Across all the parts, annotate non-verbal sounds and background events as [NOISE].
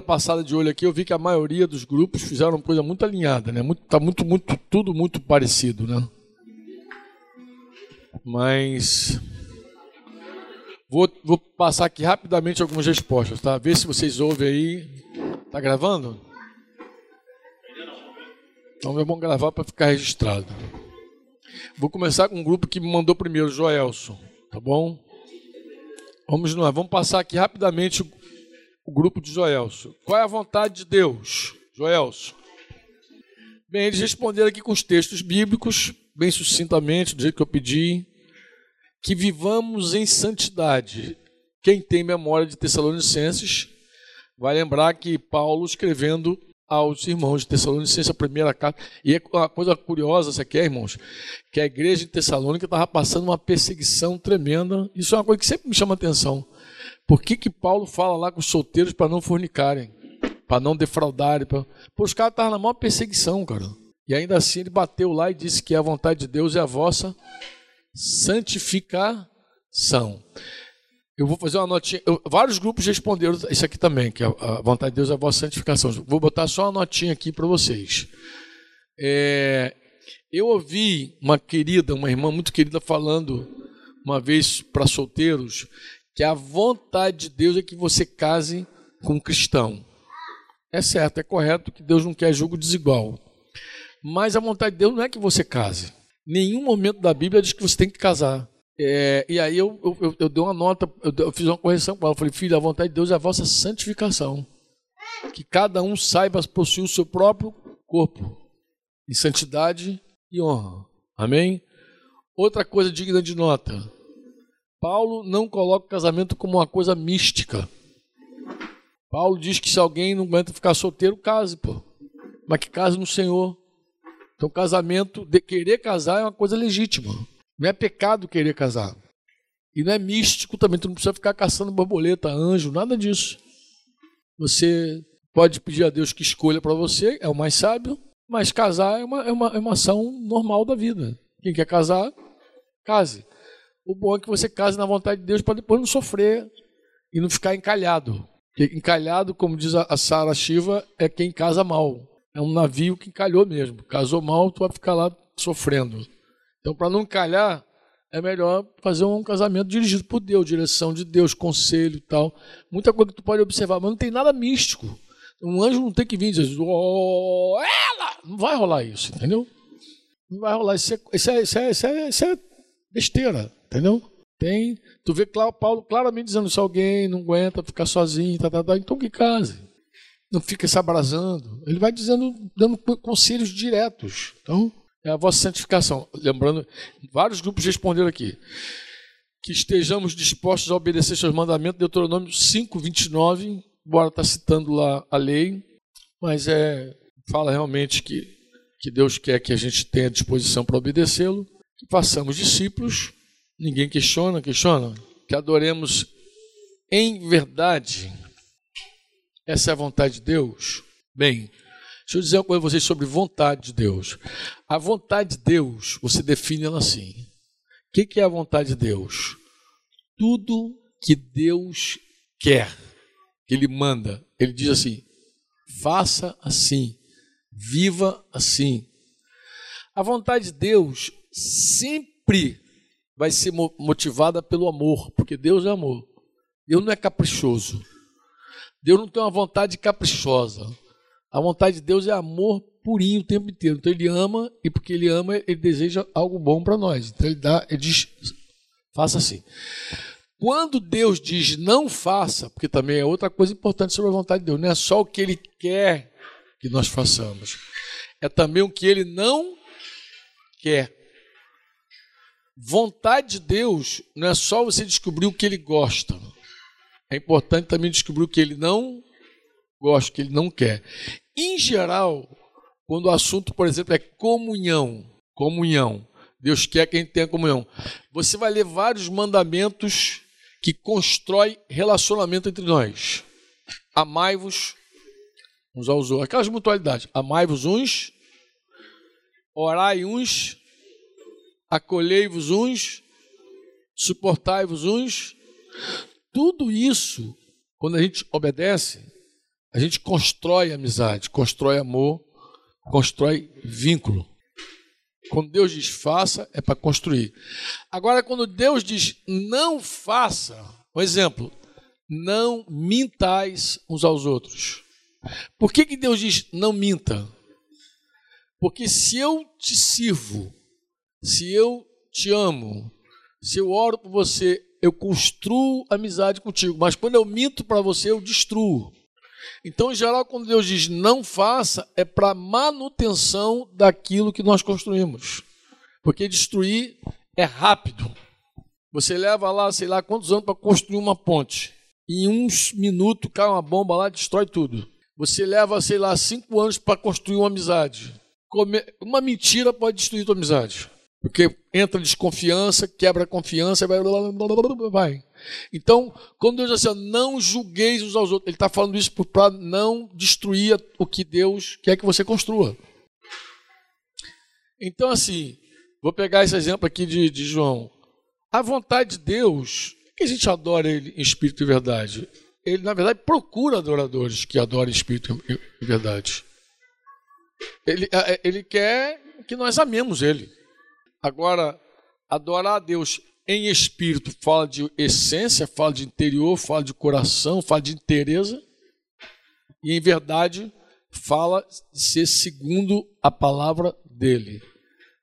passada de olho aqui, eu vi que a maioria dos grupos fizeram uma coisa muito alinhada, né? Muito, tá muito, muito, tudo muito parecido, né? Mas vou, vou passar aqui rapidamente algumas respostas, tá? Ver se vocês ouvem aí. Tá gravando? Então é bom gravar para ficar registrado. Vou começar com um grupo que me mandou primeiro, Joelson, tá bom? Vamos lá, vamos passar aqui rapidamente o grupo de Joelson. Qual é a vontade de Deus, Joelson? Bem, eles responderam aqui com os textos bíblicos, bem sucintamente, do jeito que eu pedi, que vivamos em santidade. Quem tem memória de Tessalonicenses vai lembrar que Paulo escrevendo aos irmãos de Tessalonicenses, a primeira carta. E é uma coisa curiosa, isso aqui, irmãos, que a igreja de Tessalônica estava passando uma perseguição tremenda. Isso é uma coisa que sempre me chama atenção. Por que, que Paulo fala lá com os solteiros para não fornicarem, para não defraudarem? Pra... Pô, os caras estavam na maior perseguição, cara. E ainda assim ele bateu lá e disse que a vontade de Deus é a vossa santificação. Eu vou fazer uma notinha. Eu, vários grupos responderam isso aqui também, que a, a, vontade de Deus é a vossa santificação. Vou botar só uma notinha aqui para vocês. É, eu ouvi uma querida, uma irmã muito querida, falando uma vez para solteiros que a vontade de Deus é que você case com um cristão. É certo, é correto que Deus não quer julgo desigual. Mas a vontade de Deus não é que você case. Nenhum momento da Bíblia diz que você tem que casar. É, e aí eu, eu, eu, dei uma nota, eu, eu fiz uma correção com ela. Eu falei, filho, a vontade de Deus é a vossa santificação. Que cada um saiba possuir o seu próprio corpo em santidade e honra. Amém? Outra coisa digna de nota. Paulo não coloca o casamento como uma coisa mística. Paulo diz que se alguém não aguenta ficar solteiro, case, pô. Mas que case no Senhor. Então, casamento, de querer casar é uma coisa legítima. Não é pecado querer casar. E não é místico também. Tu não precisa ficar caçando borboleta, anjo, nada disso. Você pode pedir a Deus que escolha para você, é o mais sábio. Mas casar é uma, é, uma, é uma ação normal da vida. Quem quer casar, case. O bom é que você case na vontade de Deus para depois não sofrer e não ficar encalhado. Porque encalhado, como diz a Sara Shiva, é quem casa mal. É um navio que encalhou mesmo. Casou mal, tu vai ficar lá sofrendo. Então, para não encalhar, é melhor fazer um casamento dirigido por Deus, direção de Deus, conselho e tal. Muita coisa que tu pode observar, mas não tem nada místico. Um anjo não tem que vir e dizer, oh, ela! Não vai rolar isso, entendeu? Não vai rolar. Isso é, isso é, isso é, isso é, é besteira. Entendeu? Tem. Tu vê Paulo claramente dizendo: se alguém não aguenta ficar sozinho, tá, tá, tá, então que case. Não fica se abrasando. Ele vai dizendo, dando conselhos diretos. Então, é a vossa santificação. Lembrando, vários grupos responderam aqui. Que estejamos dispostos a obedecer seus mandamentos, Deuteronômio 5, 29, embora está citando lá a lei, mas é, fala realmente que, que Deus quer que a gente tenha disposição para obedecê-lo, que façamos discípulos Ninguém questiona, questiona? Que adoremos em verdade. Essa é a vontade de Deus? Bem, deixa eu dizer uma coisa a vocês sobre vontade de Deus. A vontade de Deus, você define ela assim. O que é a vontade de Deus? Tudo que Deus quer, que Ele manda. Ele diz assim: faça assim, viva assim. A vontade de Deus sempre vai ser motivada pelo amor, porque Deus é amor. Deus não é caprichoso. Deus não tem uma vontade caprichosa. A vontade de Deus é amor purinho o tempo inteiro. Então ele ama e porque ele ama, ele deseja algo bom para nós. Então ele dá, ele diz, faça assim. Quando Deus diz não faça, porque também é outra coisa importante sobre a vontade de Deus, não é só o que ele quer que nós façamos, é também o que ele não quer. Vontade de Deus não é só você descobrir o que ele gosta. É importante também descobrir o que ele não gosta, o que ele não quer. Em geral, quando o assunto, por exemplo, é comunhão, comunhão, Deus quer que a gente tenha comunhão. Você vai ler vários mandamentos que constroem relacionamento entre nós. Amai-vos uns aos outros. Aquelas mutualidades. Amai-vos uns, orai uns acolhei-vos uns, suportai-vos uns. Tudo isso, quando a gente obedece, A gente constrói amizade, constrói amor, constrói vínculo. Quando Deus diz faça, é para construir. Agora, quando Deus diz não faça, um exemplo, não mintais uns aos outros. Por que, que Deus diz não minta? Porque se eu te sirvo, se eu te amo, se eu oro por você, eu construo amizade contigo. Mas quando eu minto para você, eu destruo. Então, em geral, quando Deus diz não faça, é para manutenção daquilo que nós construímos. Porque destruir é rápido. Você leva lá, sei lá, quantos anos para construir uma ponte. Em uns minutos cai uma bomba lá destrói tudo. Você leva, sei lá, cinco anos para construir uma amizade. Uma mentira pode destruir tua amizade. Porque entra desconfiança, quebra a confiança, vai. vai. Então, quando Deus diz assim, não julgueis uns aos outros, Ele está falando isso para não destruir o que Deus quer que você construa. Então, assim, vou pegar esse exemplo aqui de, de João. A vontade de Deus, que a gente adora Ele em espírito e verdade? Ele, na verdade, procura adoradores que adorem em espírito e verdade. Ele, ele quer que nós amemos Ele. Agora, adorar a Deus em espírito fala de essência, fala de interior, fala de coração, fala de inteireza. E em verdade, fala de ser segundo a palavra dele.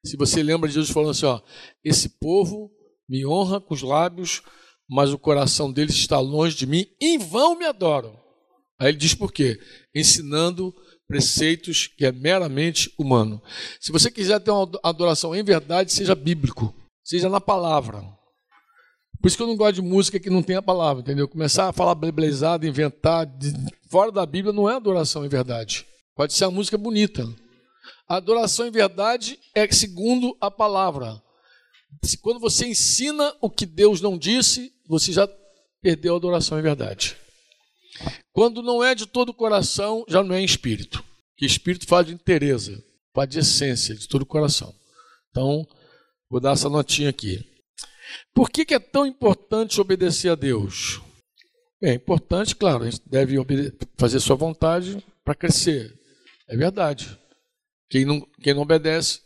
Se você lembra de Jesus falando assim, ó, esse povo me honra com os lábios, mas o coração deles está longe de mim, em vão me adoram. Aí ele diz por quê? Ensinando preceitos que é meramente humano. Se você quiser ter uma adoração em verdade, seja bíblico, seja na palavra. Por isso que eu não gosto de música que não tem a palavra, entendeu? Começar a falar blezado, inventar, de, fora da Bíblia não é adoração em verdade. Pode ser a música bonita. A adoração em verdade é segundo a palavra. Quando você ensina o que Deus não disse, você já perdeu a adoração em verdade. Quando não é de todo o coração, já não é em espírito. Que espírito fala de interesa, fala de essência, de todo o coração. Então, vou dar essa notinha aqui. Por que, que é tão importante obedecer a Deus? É importante, claro, a gente deve fazer sua vontade para crescer. É verdade. Quem não, quem não obedece,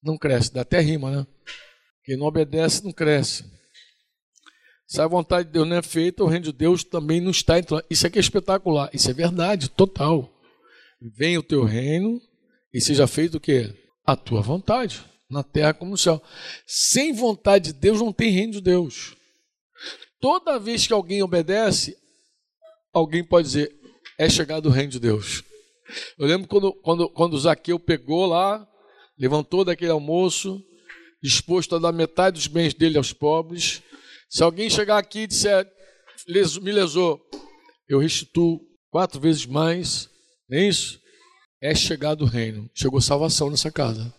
não cresce. Dá até rima, né? Quem não obedece, não cresce. Se a vontade de Deus não é feita, o reino de Deus também não está entrando. Isso aqui é espetacular. Isso é verdade, total. Venha o teu reino e seja feito o quê? A tua vontade, na terra como no céu. Sem vontade de Deus não tem reino de Deus. Toda vez que alguém obedece, alguém pode dizer, é chegado o reino de Deus. Eu lembro quando, quando, quando Zaqueu pegou lá, levantou daquele almoço, disposto a dar metade dos bens dele aos pobres, se alguém chegar aqui e disser, me lesou, eu restituo quatro vezes mais, não é isso? É chegado o reino. Chegou salvação nessa casa.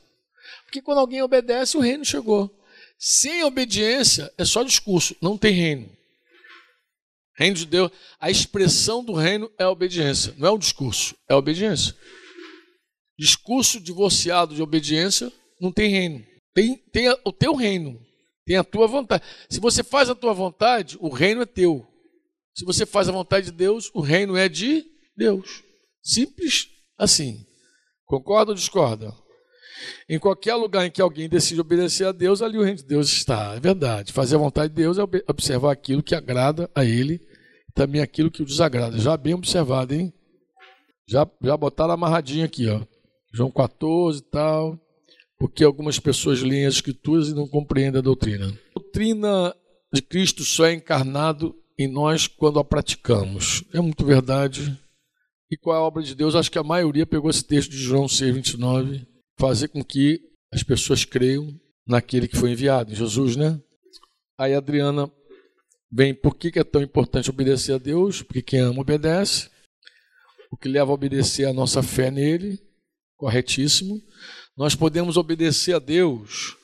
Porque quando alguém obedece, o reino chegou. Sem obediência, é só discurso, não tem reino. Reino de Deus, a expressão do reino é a obediência, não é o discurso, é a obediência. Discurso divorciado de obediência não tem reino. Tem, tem o teu reino, tem a tua vontade. Se você faz a tua vontade, o reino é teu. Se você faz a vontade de Deus, o reino é de Deus. Simples assim. Concorda ou discorda? Em qualquer lugar em que alguém decide obedecer a Deus, ali o reino de Deus está. É verdade. Fazer a vontade de Deus é observar aquilo que agrada a Ele também aquilo que o desagrada. Já bem observado, hein? Já, já botaram amarradinho aqui, ó. João 14 e tal porque algumas pessoas leem as Escrituras e não compreendem a doutrina. A doutrina de Cristo só é encarnado em nós quando a praticamos. É muito verdade. E qual é a obra de Deus? Acho que a maioria pegou esse texto de João 6, 29, fazer com que as pessoas creiam naquele que foi enviado, em Jesus, né? Aí a Adriana vem, por que é tão importante obedecer a Deus? Porque quem ama obedece. O que leva a obedecer é a nossa fé nele, corretíssimo. Nós podemos obedecer a Deus.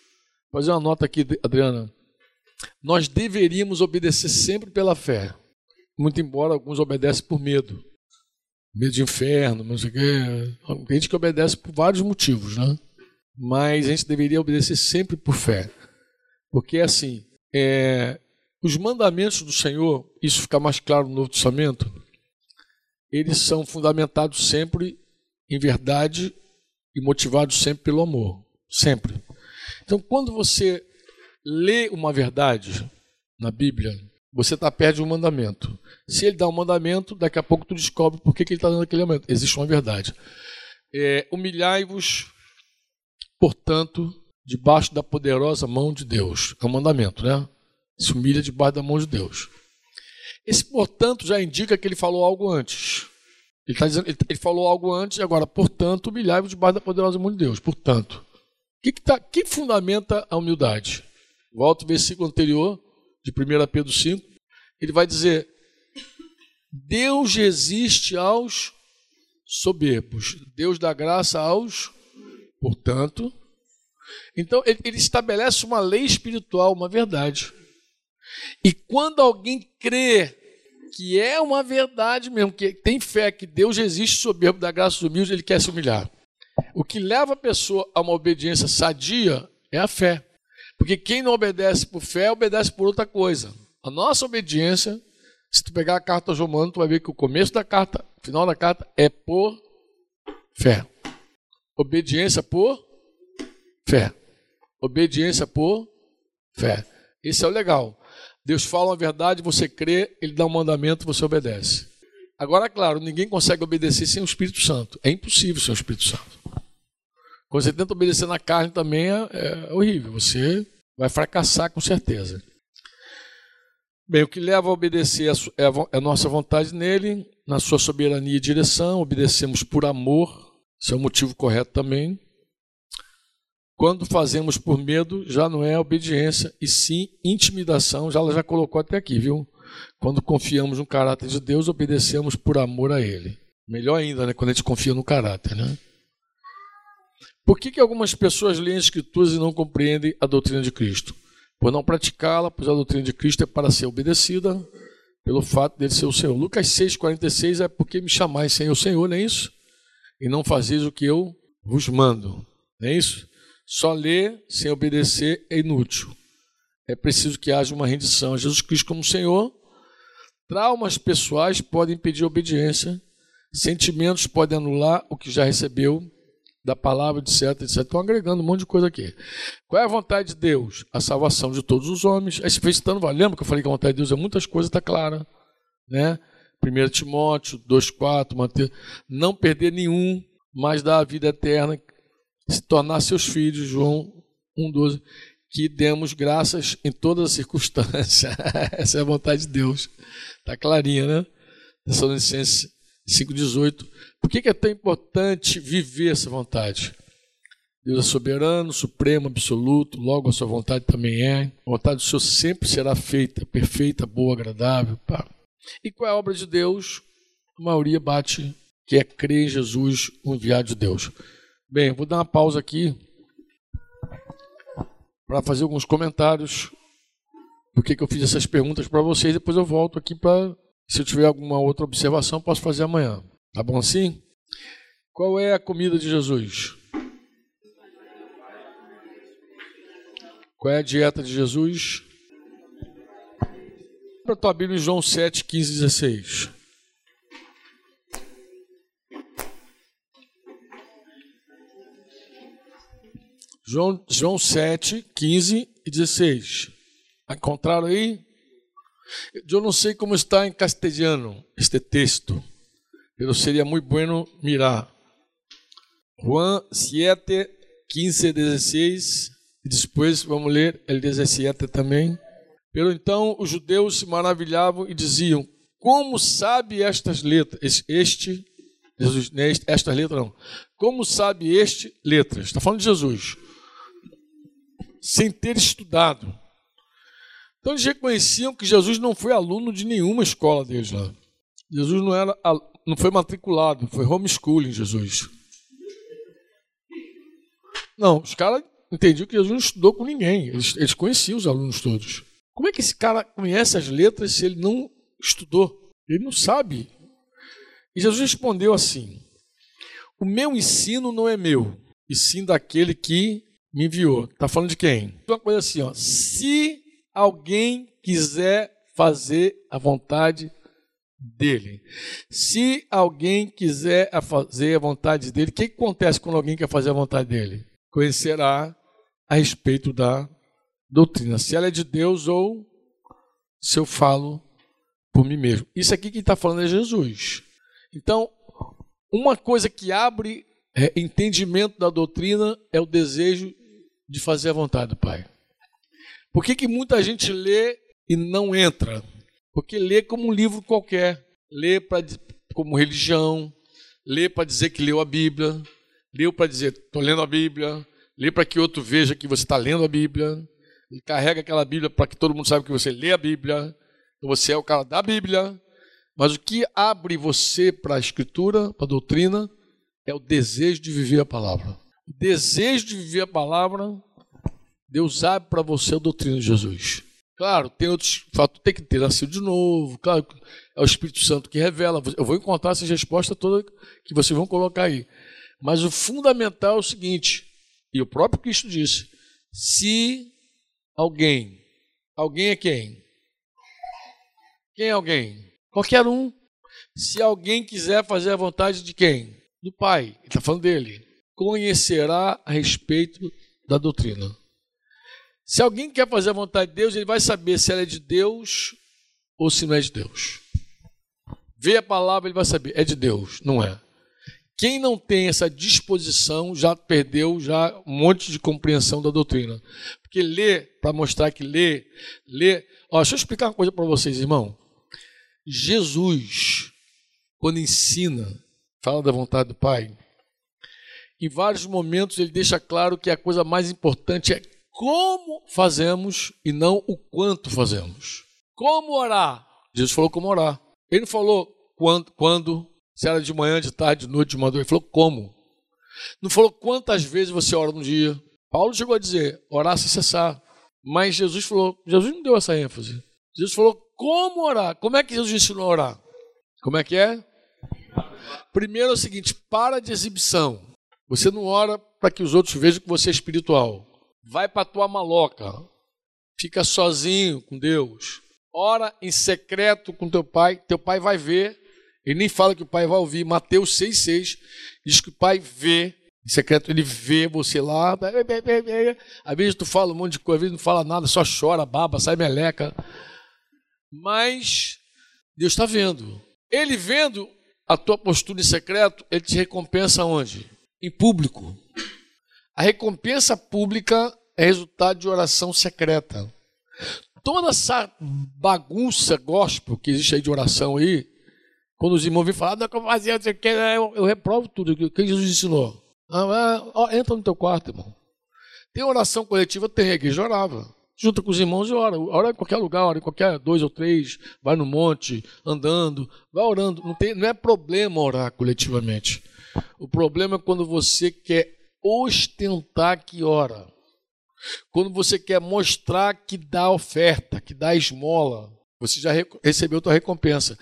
Vou fazer uma nota aqui, Adriana. Nós deveríamos obedecer sempre pela fé. Muito embora alguns obedecem por medo. Medo de inferno, não sei o quê. Tem gente que obedece por vários motivos, né? Mas a gente deveria obedecer sempre por fé. Porque assim, é, os mandamentos do Senhor, isso fica mais claro no Novo Testamento, eles são fundamentados sempre em verdade e motivados sempre pelo amor. Sempre. Então, quando você lê uma verdade na Bíblia, você está perto de um mandamento. Se ele dá um mandamento, daqui a pouco tu descobre por que, que ele está dando aquele mandamento. Existe uma verdade. É, Humilhai-vos, portanto, debaixo da poderosa mão de Deus. É um mandamento, né? Se humilha debaixo da mão de Deus. Esse, portanto, já indica que ele falou algo antes. Ele, tá dizendo, ele, ele falou algo antes, agora, portanto, humilhai-vos debaixo da poderosa mão de Deus. Portanto. O que, que, tá, que fundamenta a humildade? Volta ao versículo anterior, de 1 Pedro 5. Ele vai dizer: Deus resiste aos soberbos, Deus dá graça aos, portanto. Então, ele, ele estabelece uma lei espiritual, uma verdade. E quando alguém crê que é uma verdade mesmo, que tem fé que Deus resiste soberbo da graça dos humildes, ele quer se humilhar. O que leva a pessoa a uma obediência sadia é a fé. Porque quem não obedece por fé, obedece por outra coisa. A nossa obediência, se tu pegar a carta aos tu vai ver que o começo da carta, o final da carta, é por fé. Obediência por fé. Obediência por fé. Esse é o legal. Deus fala a verdade, você crê, ele dá um mandamento, você obedece. Agora, claro, ninguém consegue obedecer sem o Espírito Santo. É impossível sem o Espírito Santo. Quando você tenta obedecer na carne também é, é horrível. Você vai fracassar com certeza. Bem, o que leva a obedecer é, é a nossa vontade nele, na sua soberania e direção. Obedecemos por amor, isso é o motivo correto também. Quando fazemos por medo, já não é obediência, e sim intimidação, já ela já colocou até aqui, viu? Quando confiamos no caráter de Deus, obedecemos por amor a Ele. Melhor ainda, né? Quando a gente confia no caráter, né? Por que, que algumas pessoas leem as Escrituras e não compreendem a doutrina de Cristo? Por não praticá-la, pois a doutrina de Cristo é para ser obedecida pelo fato dele ser o Senhor. Lucas 6,46 é porque me chamais Senhor, Senhor, não é isso? E não fazeis o que eu vos mando, não é isso? Só ler sem obedecer é inútil. É preciso que haja uma rendição a Jesus Cristo como Senhor. Traumas pessoais podem impedir a obediência. Sentimentos podem anular o que já recebeu da palavra, etc, etc. Estão agregando um monte de coisa aqui. Qual é a vontade de Deus? A salvação de todos os homens. Aí se fez tanto, lembra que eu falei que a vontade de Deus é muitas coisas, está clara. Né? 1 Timóteo 2,4, Mateus. Não perder nenhum, mas dar a vida eterna se tornar seus filhos, João 1,12, que demos graças em todas as circunstâncias. [LAUGHS] Essa é a vontade de Deus. Está clarinha, né? Tessalonicenses 5,18. Por que é tão importante viver essa vontade? Deus é soberano, supremo, absoluto, logo a sua vontade também é. A vontade do Senhor sempre será feita, perfeita, boa, agradável. Pá. E qual é a obra de Deus? A maioria bate que é crer em Jesus, o enviado de Deus. Bem, vou dar uma pausa aqui para fazer alguns comentários. Por que, eu fiz essas perguntas para vocês? Depois eu volto aqui para, se eu tiver alguma outra observação, posso fazer amanhã. Tá bom assim? Qual é a comida de Jesus? Qual é a dieta de Jesus? Para tua Bíblia João 7, 15 16. João, João 7, 15 e 16. Encontraram aí? Eu não sei como está em castelhano este texto, mas seria muito bueno mirar. Juan 7, 15 e 16. E depois vamos ler o 17 também. Pelo então os judeus se maravilhavam e diziam: Como sabe estas letras? Este, Jesus, estas letras não. Como sabe este letras? Está falando de Jesus sem ter estudado. Então eles reconheciam que Jesus não foi aluno de nenhuma escola deles lá. Jesus não era, não foi matriculado, foi homeschooling Jesus. Não, os caras entendiam que Jesus não estudou com ninguém. Eles, eles conheciam os alunos todos. Como é que esse cara conhece as letras se ele não estudou? Ele não sabe. E Jesus respondeu assim: O meu ensino não é meu, e sim daquele que me enviou. Está falando de quem? Uma coisa assim, ó. Se alguém quiser fazer a vontade dele. Se alguém quiser fazer a vontade dele, o que acontece quando alguém quer fazer a vontade dele? Conhecerá a respeito da doutrina, se ela é de Deus ou se eu falo por mim mesmo. Isso aqui quem está falando é Jesus. Então, uma coisa que abre é, entendimento da doutrina é o desejo de fazer a vontade do Pai. Por que, que muita gente lê e não entra? Porque lê como um livro qualquer, lê pra, como religião, lê para dizer que leu a Bíblia, leu para dizer estou lendo a Bíblia, lê para que outro veja que você está lendo a Bíblia, e carrega aquela Bíblia para que todo mundo saiba que você lê a Bíblia, que você é o cara da Bíblia. Mas o que abre você para a Escritura, para a doutrina, é o desejo de viver a palavra. Desejo de viver a palavra, Deus abre para você a doutrina de Jesus. Claro, tem outros fatos, tem que ter nascido de novo, claro, é o Espírito Santo que revela. Eu vou encontrar essas respostas todas que vocês vão colocar aí. Mas o fundamental é o seguinte, e o próprio Cristo disse: se alguém, alguém é quem? Quem é alguém? Qualquer um. Se alguém quiser fazer a vontade de quem? Do Pai. Ele está falando dele. Conhecerá a respeito da doutrina. Se alguém quer fazer a vontade de Deus, ele vai saber se ela é de Deus ou se não é de Deus. Vê a palavra, ele vai saber, é de Deus, não é. Quem não tem essa disposição já perdeu já um monte de compreensão da doutrina. Porque lê, para mostrar que lê, lê. Ó, deixa eu explicar uma coisa para vocês, irmão. Jesus, quando ensina, fala da vontade do Pai, em vários momentos ele deixa claro que a coisa mais importante é como fazemos e não o quanto fazemos. Como orar? Jesus falou como orar. Ele não falou quando, quando se era de manhã, de tarde, de noite, de madrugada. Ele falou como. Não falou quantas vezes você ora no dia. Paulo chegou a dizer, orar sem cessar. Mas Jesus falou, Jesus não deu essa ênfase. Jesus falou como orar. Como é que Jesus ensinou a orar? Como é que é? Primeiro é o seguinte, para de exibição. Você não ora para que os outros vejam que você é espiritual. Vai para tua maloca, fica sozinho com Deus, ora em secreto com teu pai, teu pai vai ver, ele nem fala que o pai vai ouvir, Mateus 6,6 diz que o pai vê, em secreto ele vê você lá, às vezes tu fala um monte de coisa, às vezes não fala nada, só chora, baba, sai meleca, mas Deus está vendo, ele vendo a tua postura em secreto, ele te recompensa onde? Em público. A recompensa pública é resultado de oração secreta. Toda essa bagunça gospel que existe aí de oração aí, quando os irmãos vêm falar, não, eu fazia, eu, eu reprovo tudo o que Jesus ensinou. Ah, ah, entra no teu quarto, irmão. Tem oração coletiva? Tem, igreja orava. Junta com os irmãos e ora. Ora em qualquer lugar, ora em qualquer dois ou três, vai no monte, andando, vai orando. Não, tem, não é problema orar coletivamente. O problema é quando você quer ostentar que ora. Quando você quer mostrar que dá oferta, que dá esmola, você já recebeu tua recompensa.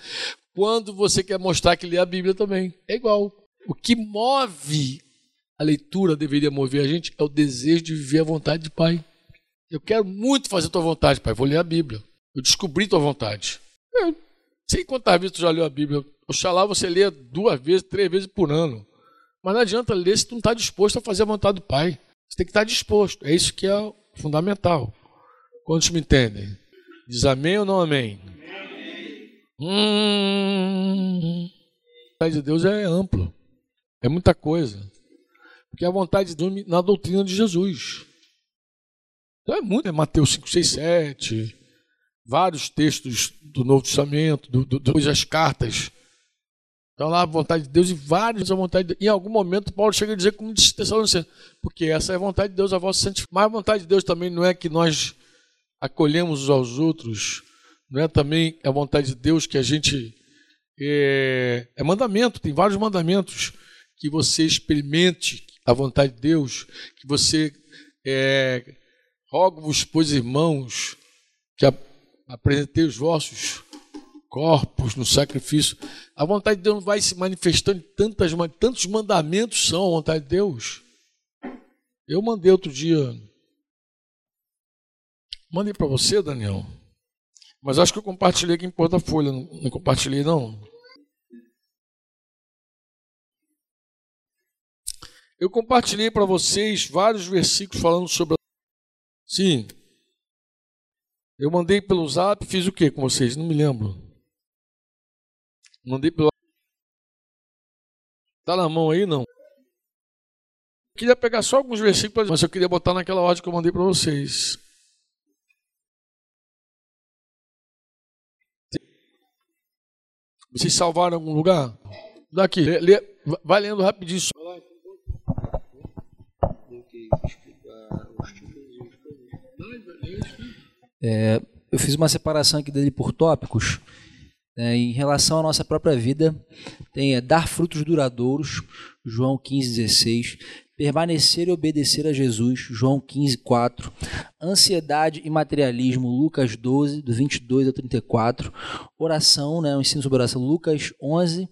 Quando você quer mostrar que lê a Bíblia também, é igual. O que move a leitura, deveria mover a gente, é o desejo de viver a vontade de Pai. Eu quero muito fazer tua vontade, Pai. Vou ler a Bíblia. Eu descobri tua vontade. Eu sei quantas vezes tu já leu a Bíblia. Oxalá você lê duas vezes, três vezes por ano. Mas não adianta ler se tu não está disposto a fazer a vontade do Pai. Você tem que estar disposto. É isso que é fundamental. Quantos me entendem? Diz amém ou não amém? amém. Hum, a vontade de Deus é amplo. É muita coisa. Porque a vontade de Deus na doutrina de Jesus. Então é muito. É Mateus 5, 6, 7. Vários textos do Novo Testamento, do, do, do, as cartas então lá a vontade de Deus e vários a vontade de Deus. Em algum momento Paulo chega a dizer como disse Tessalonicenses, porque essa é a vontade de Deus, a vossa santificação. Mas a vontade de Deus também não é que nós acolhemos uns aos outros, não é também a vontade de Deus que a gente é, é mandamento, tem vários mandamentos que você experimente a vontade de Deus, que você é, rogo-vos, pois irmãos, que apresentei os vossos corpos, no sacrifício. A vontade de Deus não vai se manifestando em tantas, tantos mandamentos são a vontade de Deus. Eu mandei outro dia. Mandei para você, Daniel. Mas acho que eu compartilhei aqui em Porta-Folha. Não, não compartilhei, não. Eu compartilhei para vocês vários versículos falando sobre. Sim. Eu mandei pelo zap, fiz o que com vocês? Não me lembro. Mandei pelo. Tá na mão aí, não? Queria pegar só alguns versículos, mas eu queria botar naquela ordem que eu mandei para vocês. Vocês salvaram algum lugar? Daqui, lê, lê, vai lendo rapidinho. É, eu fiz uma separação aqui dele por tópicos. É, em relação à nossa própria vida, tem é, dar frutos duradouros, João 15, 16. Permanecer e obedecer a Jesus, João 15, 4. Ansiedade e materialismo, Lucas 12, do 22 ao 34. Oração, né, o ensino sobre oração, Lucas 11,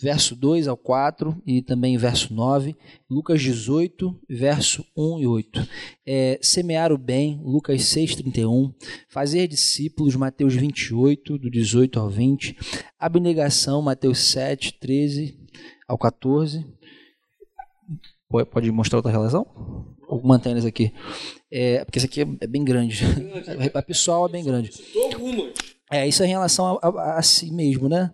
verso 2 ao 4 e também verso 9, Lucas 18, verso 1 e 8. É, semear o bem, Lucas 6, 31. Fazer discípulos, Mateus 28, do 18 ao 20. Abnegação, Mateus 7, 13 ao 14. Pode mostrar outra relação? Ou mantém eles aqui? É, porque esse aqui é bem grande. [LAUGHS] A pessoal é bem grande. É, isso é em relação a, a, a si mesmo, né?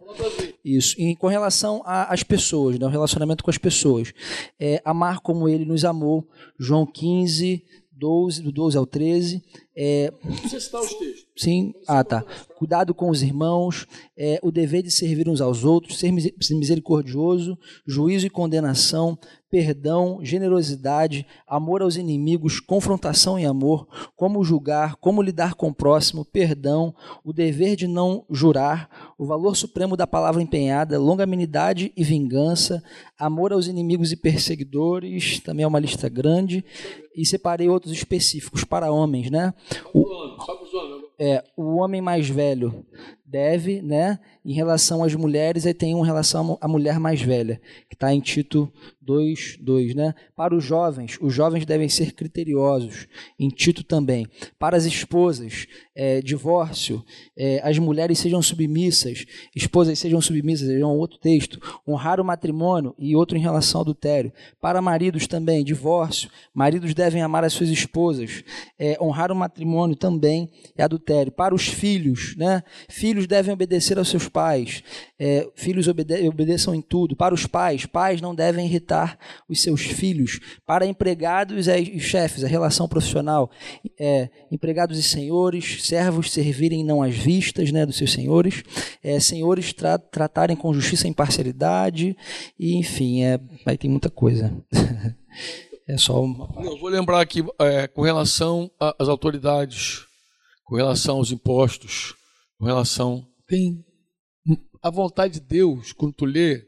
Isso. E com relação às pessoas, né? o relacionamento com as pessoas. É, amar como ele nos amou, João 15, 12, do 12 ao 13. É, Você citar os textos. Sim, ah tá. Cuidado com os irmãos, é, o dever de servir uns aos outros, ser misericordioso, juízo e condenação, perdão, generosidade, amor aos inimigos, confrontação e amor, como julgar, como lidar com o próximo, perdão, o dever de não jurar, o valor supremo da palavra empenhada, longanimidade e vingança, amor aos inimigos e perseguidores, também é uma lista grande, e separei outros específicos para homens, né? O, é, o homem mais velho deve, né? Em relação às mulheres, aí tem uma relação à mulher mais velha, que está em Tito 2, 2, né? Para os jovens, os jovens devem ser criteriosos, em Tito também. Para as esposas, é, divórcio, é, as mulheres sejam submissas, esposas sejam submissas, é um outro texto. Honrar o matrimônio e outro em relação ao adultério. Para maridos também, divórcio, maridos devem amar as suas esposas. É, honrar o matrimônio também é adultério. Para os filhos, né? Filhos devem obedecer aos seus pais. É, filhos obede obedeçam em tudo. Para os pais, pais não devem irritar os seus filhos. Para empregados e chefes, a relação profissional, é, empregados e senhores, servos servirem não às vistas né, dos seus senhores, é, senhores tra tratarem com justiça e imparcialidade, e enfim, é, aí tem muita coisa. [LAUGHS] é só uma... Vou lembrar aqui é, com relação às autoridades, com relação aos impostos, com relação. Tem a vontade de Deus, quando tu lê,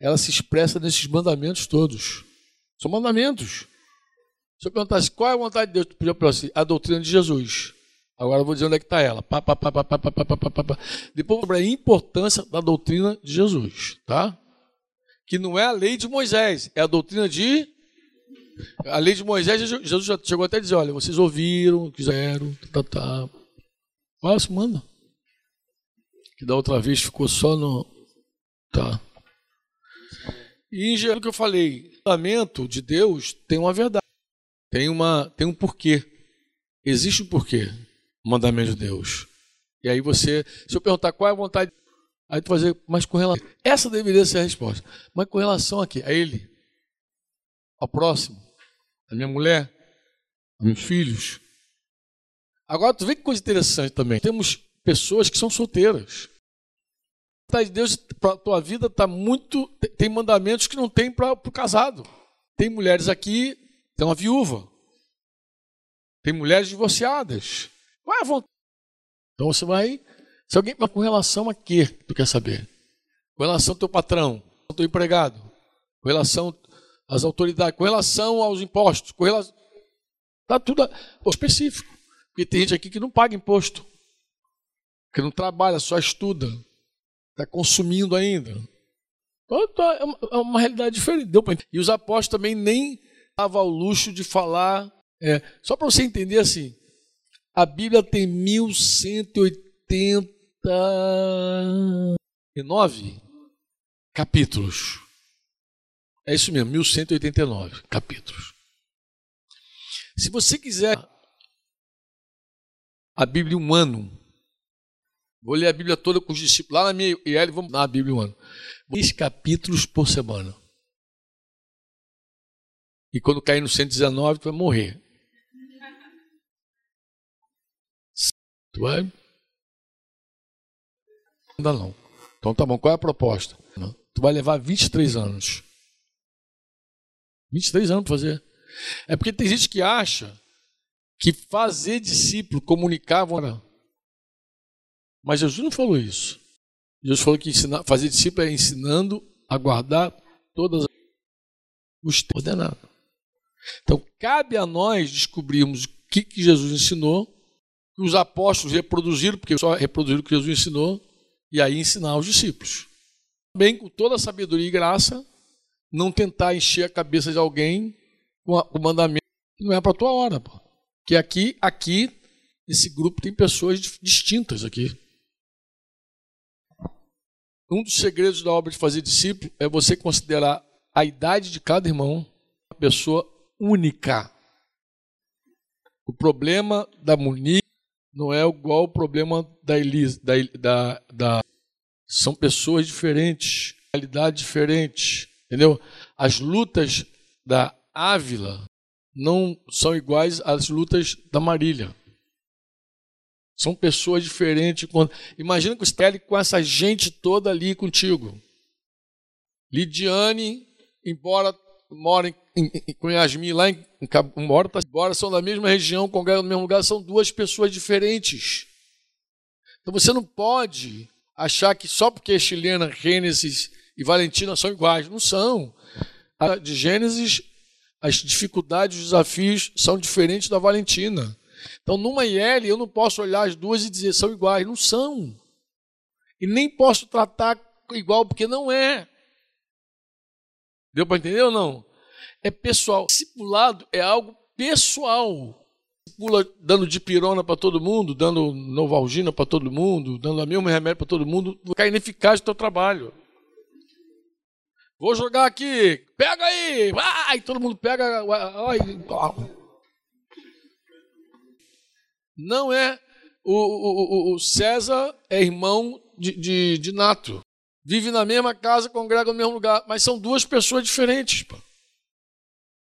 ela se expressa nesses mandamentos todos. São mandamentos. Se eu perguntasse qual é a vontade de Deus, tu podia falar assim, a doutrina de Jesus. Agora eu vou dizer onde é que está ela. Pá, pá, pá, pá, pá, pá, pá, pá, pá. Depois sobre a importância da doutrina de Jesus, tá? Que não é a lei de Moisés, é a doutrina de. A lei de Moisés, Jesus já chegou até a dizer: olha, vocês ouviram, quiseram, tá, tá. Nossa, manda que da outra vez ficou só no. Tá. E em geral, que eu falei, o mandamento de Deus tem uma verdade, tem, uma, tem um porquê. Existe um porquê, o mandamento de Deus. E aí você, se eu perguntar qual é a vontade, aí tu vai dizer, mas com relação. Essa deveria ser a resposta. Mas com relação a quê? A ele, ao próximo, a minha mulher, a meus filhos. Agora tu vê que coisa interessante também. Temos pessoas que são solteiras. Deus para a tua vida está muito. Tem mandamentos que não tem para o casado. Tem mulheres aqui, tem uma viúva. Tem mulheres divorciadas. Qual é a vontade? Então você vai. Se alguém. Mas com relação a quê tu quer saber? Com relação ao teu patrão, ao teu empregado, com relação às autoridades, com relação aos impostos, com relação. Está tudo específico. Porque tem gente aqui que não paga imposto que não trabalha, só estuda, está consumindo ainda. Então, tá, é, é uma realidade diferente. E os apóstolos também nem davam ao luxo de falar. É, só para você entender assim, a Bíblia tem 1180 1189 capítulos. É isso mesmo, 1189 capítulos. Se você quiser a Bíblia um ano, vou ler a Bíblia toda com os discípulos lá na minha IL, vamos dar a Bíblia um ano. 10 capítulos por semana. E quando cair no 119, tu vai morrer. Tu vai? Ainda não. Então tá bom, qual é a proposta? Tu vai levar 23 anos. 23 anos para fazer. É porque tem gente que acha que fazer discípulo, comunicar, mas Jesus não falou isso. Jesus falou que ensinar, fazer discípulo é ensinando a guardar todas os ordenados. Então, cabe a nós descobrirmos o que, que Jesus ensinou, que os apóstolos reproduziram, porque só reproduziram o que Jesus ensinou, e aí ensinar aos discípulos. Bem, com toda a sabedoria e graça, não tentar encher a cabeça de alguém com o mandamento que não é para a tua hora. Pô. Que aqui, aqui, esse grupo tem pessoas distintas aqui. Um dos segredos da obra de fazer discípulo é você considerar a idade de cada irmão uma pessoa única. O problema da Munique não é igual ao problema da Elisa, da, da, da, são pessoas diferentes, realidade diferente, entendeu? As lutas da Ávila não são iguais às lutas da Marília. São pessoas diferentes. Imagina que você com essa gente toda ali contigo. Lidiane, embora mora com Yasmin lá em, embora, tá, embora são da mesma região, congregam no mesmo lugar, são duas pessoas diferentes. Então você não pode achar que só porque chilena, Gênesis e Valentina são iguais. Não são. A de Gênesis, as dificuldades, os desafios são diferentes da Valentina. Então, numa IL, eu não posso olhar as duas e dizer são iguais. Não são. E nem posso tratar igual, porque não é. Deu para entender ou não? É pessoal. Discipulado é algo pessoal. Pula dando dipirona para todo mundo, dando novalgina para todo mundo, dando a mesmo remédio para todo mundo, ficar ineficaz o teu trabalho. Vou jogar aqui, pega aí, vai, todo mundo pega. Não é. O, o, o César é irmão de, de, de Nato. Vive na mesma casa, congrega no mesmo lugar, mas são duas pessoas diferentes. Pô.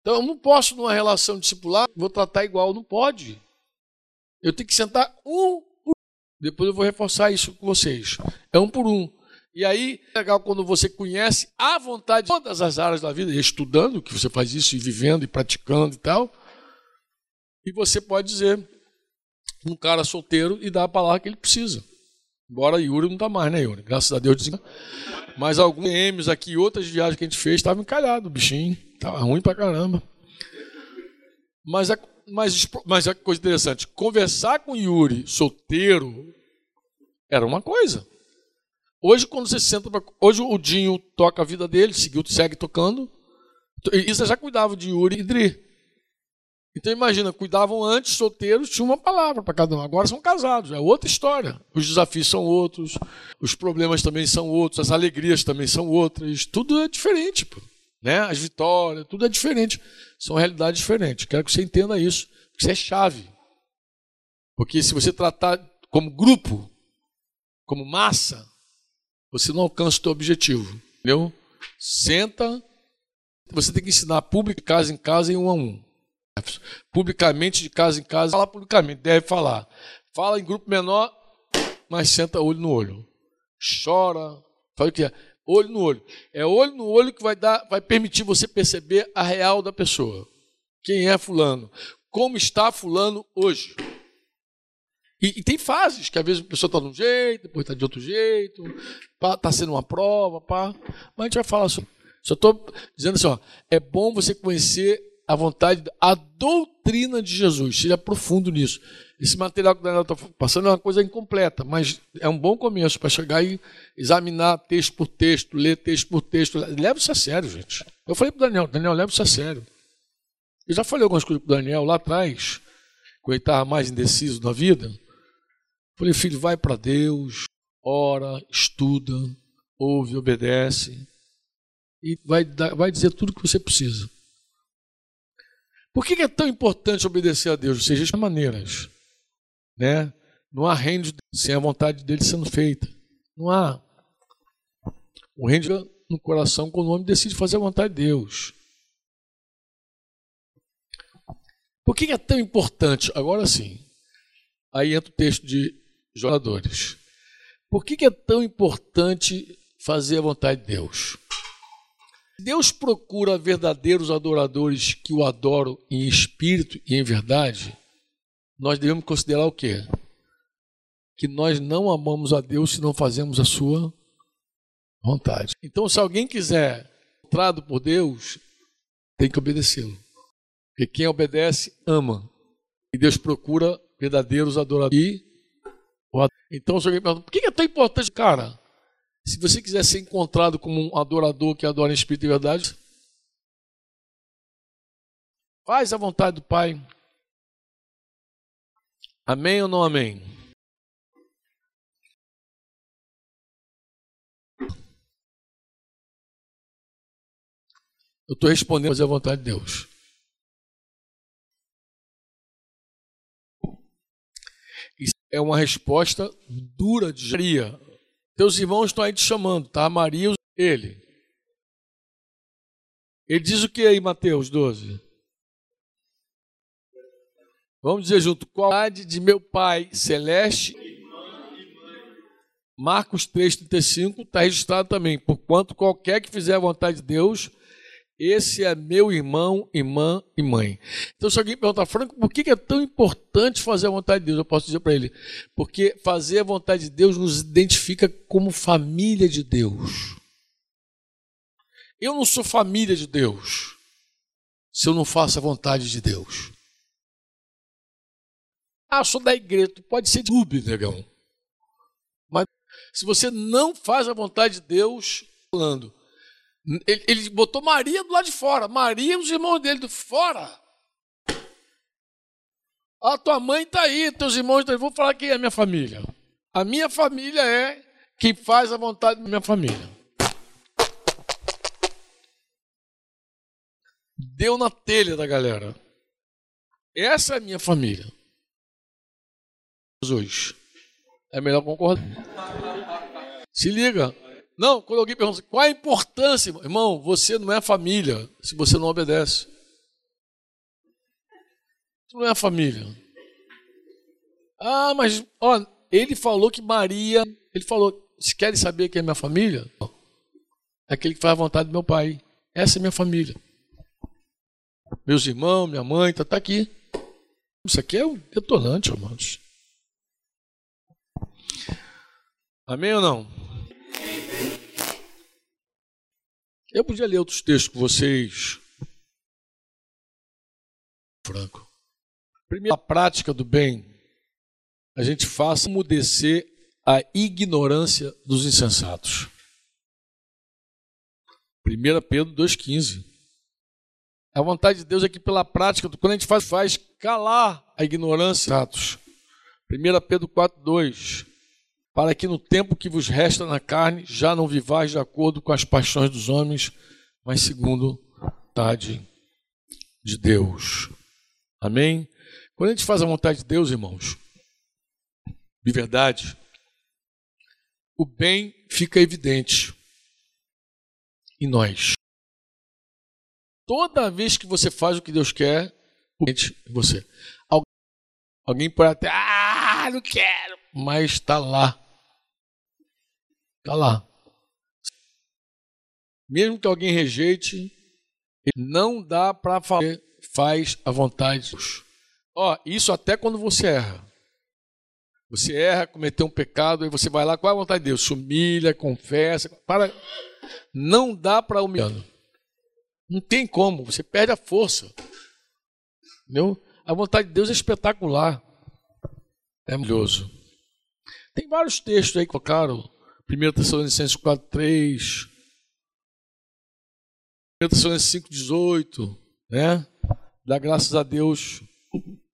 Então eu não posso, numa relação discipular, vou tratar igual, não pode. Eu tenho que sentar um por um. Depois eu vou reforçar isso com vocês. É um por um. E aí, é legal quando você conhece a vontade de todas as áreas da vida, estudando, que você faz isso, e vivendo, e praticando e tal. E você pode dizer um cara solteiro e dar a palavra que ele precisa. Embora Yuri não está mais, né, Yuri? Graças a Deus. Mas alguns M's aqui, outras viagens que a gente fez, estavam encalhados, bichinho. Estava ruim pra caramba. Mas a, mas, mas a coisa interessante, conversar com Yuri solteiro era uma coisa. Hoje, quando você senta pra, Hoje o Dinho toca a vida dele, seguiu, segue tocando. Isso já cuidava de Yuri e Dri. Então imagina, cuidavam antes, solteiros, tinha uma palavra para cada um. Agora são casados, é outra história. Os desafios são outros, os problemas também são outros, as alegrias também são outras. Tudo é diferente. Pô né? as vitórias, tudo é diferente. São realidades diferentes. Quero que você entenda isso. Isso é chave. Porque se você tratar como grupo, como massa, você não alcança o seu objetivo. Entendeu? Senta, você tem que ensinar público, casa em casa e um a um. Publicamente, de casa em casa, fala publicamente, deve falar. Fala em grupo menor, mas senta olho no olho. Chora, fala o que é olho no olho. É olho no olho que vai dar, vai permitir você perceber a real da pessoa. Quem é fulano? Como está fulano hoje? E, e tem fases que às vezes a pessoa está de um jeito, depois está de outro jeito, está sendo uma prova, pá. Mas a gente vai falar sobre. Só estou dizendo assim, ó, é bom você conhecer a vontade, a doutrina de Jesus. Seja profundo nisso. Esse material que o Daniel está passando é uma coisa incompleta, mas é um bom começo para chegar e examinar texto por texto, ler texto por texto. Leva isso a sério, gente. Eu falei para o Daniel, Daniel, leva isso a sério. Eu já falei algumas coisas para o Daniel lá atrás, quando ele estava mais indeciso na vida. Falei, filho, vai para Deus, ora, estuda, ouve, obedece e vai, vai dizer tudo o que você precisa. Por que é tão importante obedecer a Deus? Ou seja, de maneiras. Né? Não há reino sem a vontade dele sendo feita. Não há. O reino no coração quando o homem decide fazer a vontade de Deus. Por que é tão importante? Agora sim. Aí entra o texto de jogadores. Por que é tão importante fazer a vontade de Deus? Deus procura verdadeiros adoradores que o adoram em espírito e em verdade. Nós devemos considerar o quê? Que nós não amamos a Deus se não fazemos a sua vontade. Então, se alguém quiser entrado por Deus, tem que obedecê-lo. Porque quem obedece, ama. E Deus procura verdadeiros adoradores. Então, se alguém pergunta, por que é tão importante, cara? Se você quiser ser encontrado como um adorador que adora em espírito e verdade, faz a vontade do Pai. Amém ou não amém? Eu estou respondendo fazer a vontade de Deus. Isso é uma resposta dura de Maria. Teus irmãos estão aí te chamando, tá? Maria, ele. Ele diz o que aí, Mateus 12? Vamos dizer junto, qual a de meu Pai celeste? Marcos 3,35 está registrado também. Porquanto qualquer que fizer a vontade de Deus, esse é meu irmão, irmã e mãe. Então, se alguém perguntar, Franco, por que é tão importante fazer a vontade de Deus? Eu posso dizer para ele, porque fazer a vontade de Deus nos identifica como família de Deus. Eu não sou família de Deus se eu não faço a vontade de Deus. Ah, sou da igreja, pode ser de clube, negão. Mas se você não faz a vontade de Deus, falando, ele, ele, botou Maria do lado de fora. Maria e os irmãos dele do fora. A tua mãe está aí, teus irmãos estão aí. Vou falar quem é a minha família. A minha família é quem faz a vontade da minha família. Deu na telha da galera. Essa é a minha família. Jesus. É melhor concordar. Se liga. Não, quando alguém pergunta qual a importância, irmão, você não é família se você não obedece. Você não é família. Ah, mas ó, ele falou que Maria, ele falou, se querem saber quem é minha família, é aquele que faz a vontade do meu pai. Essa é minha família. Meus irmãos, minha mãe, tá, tá aqui. Isso aqui é um detonante, irmãos. Amém ou não? Eu podia ler outros textos com vocês. Franco. Primeiro, a prática do bem. A gente faça emudecer a ignorância dos insensatos. 1 Pedro 2,15. A vontade de Deus é que pela prática, quando a gente faz, faz calar a ignorância. 1 Pedro 4,2 para que no tempo que vos resta na carne já não vivais de acordo com as paixões dos homens, mas segundo a vontade de Deus. Amém? Quando a gente faz a vontade de Deus, irmãos, de verdade, o bem fica evidente em nós. Toda vez que você faz o que Deus quer, o bem em você. Alguém pode até, ah, não quero, mas está lá Está lá. Mesmo que alguém rejeite, não dá para falar, faz a vontade de Deus. Ó, isso até quando você erra. Você erra, cometeu um pecado, aí você vai lá, qual é a vontade de Deus? Se humilha, confessa, para. Não dá para humilhar. Não tem como, você perde a força. Entendeu? A vontade de Deus é espetacular. É maravilhoso. Tem vários textos aí que colocaram 1 Tessalonicenses 4, 3. 1 Tessalonicenses 5, 18. Né? Dá graças a Deus.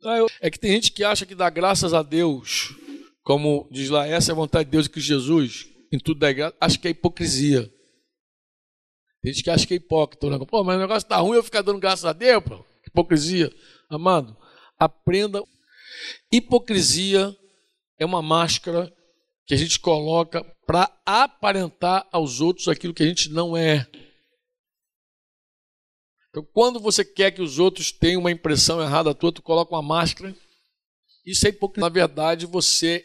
Ah, é que tem gente que acha que dá graças a Deus como diz lá, essa é a vontade de Deus que Jesus, em tudo dá graça, acho que é hipocrisia. Tem gente que acha que é hipócrita. Né? Pô, mas o negócio está ruim, eu ficar dando graças a Deus, pô. Hipocrisia. Amado, aprenda. Hipocrisia é uma máscara que a gente coloca para aparentar aos outros aquilo que a gente não é. Então, quando você quer que os outros tenham uma impressão errada tua, tu coloca uma máscara. Isso é hipocrisia. Na verdade, você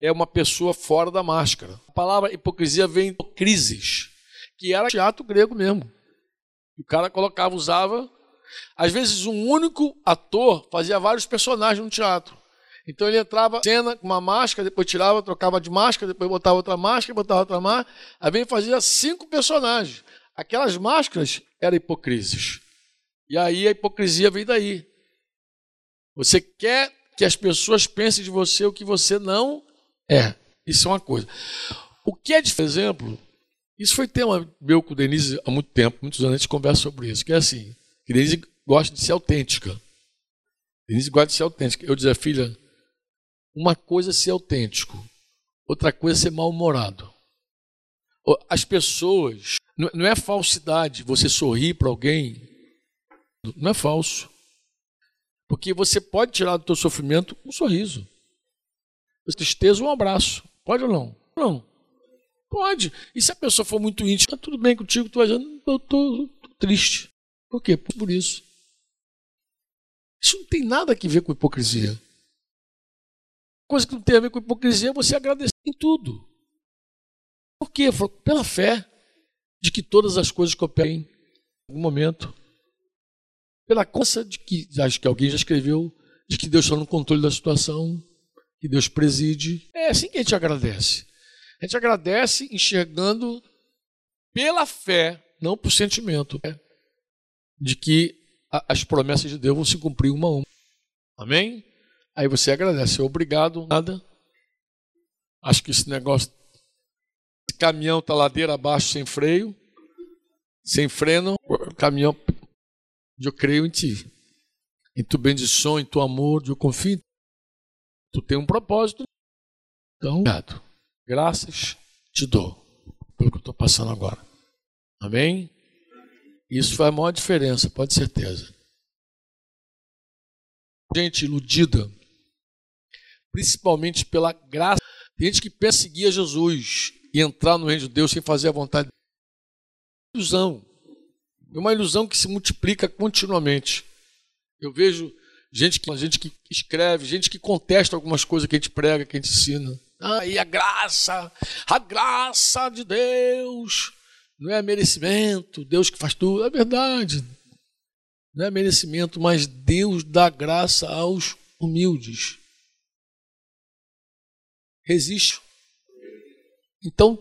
é uma pessoa fora da máscara. A palavra hipocrisia vem de crises, que era teatro grego mesmo. O cara colocava, usava. Às vezes, um único ator fazia vários personagens no teatro. Então ele entrava na cena com uma máscara, depois tirava, trocava de máscara, depois botava outra máscara, botava outra máscara. Aí vem fazia cinco personagens. Aquelas máscaras eram hipocrisias. E aí a hipocrisia vem daí. Você quer que as pessoas pensem de você o que você não é. Isso é uma coisa. O que é de exemplo, isso foi tema meu com o Denise há muito tempo, muitos anos a gente conversa sobre isso, que é assim, que Denise gosta de ser autêntica. Denise gosta de ser autêntica. Eu dizia, filha, uma coisa é ser autêntico, outra coisa é ser mal-humorado. As pessoas, não é falsidade você sorrir para alguém, não é falso. Porque você pode tirar do teu sofrimento um sorriso. Tristeza, um abraço. Pode ou não? Não. Pode. E se a pessoa for muito íntima, tudo bem contigo, tu vai dizendo, eu tô triste. Por quê? Por isso. Isso não tem nada a ver com hipocrisia coisa que não tem a ver com hipocrisia é você agradecer em tudo. Por quê? Pela fé de que todas as coisas cooperam em algum momento. Pela consciência de que, acho que alguém já escreveu, de que Deus está no controle da situação, que Deus preside. É assim que a gente agradece. A gente agradece enxergando pela fé, não por sentimento, né? de que as promessas de Deus vão se cumprir uma a uma. Amém? Aí você agradece, obrigado, nada. Acho que esse negócio, caminhão está ladeira abaixo sem freio, sem freno, caminhão, eu creio em ti. Em tu bendição, em tu amor, eu confio. Tu tem um propósito. Então, obrigado. Graças te dou pelo que eu estou passando agora. Amém? Isso faz a maior diferença, pode certeza. Gente iludida principalmente pela graça. Tem gente que perseguia Jesus e entrar no reino de Deus sem fazer a vontade de Deus. Ilusão. É uma ilusão que se multiplica continuamente. Eu vejo gente que, gente que escreve, gente que contesta algumas coisas que a gente prega, que a gente ensina. Ah, e a graça, a graça de Deus, não é merecimento, Deus que faz tudo, é verdade. Não é merecimento, mas Deus dá graça aos humildes resiste. Então,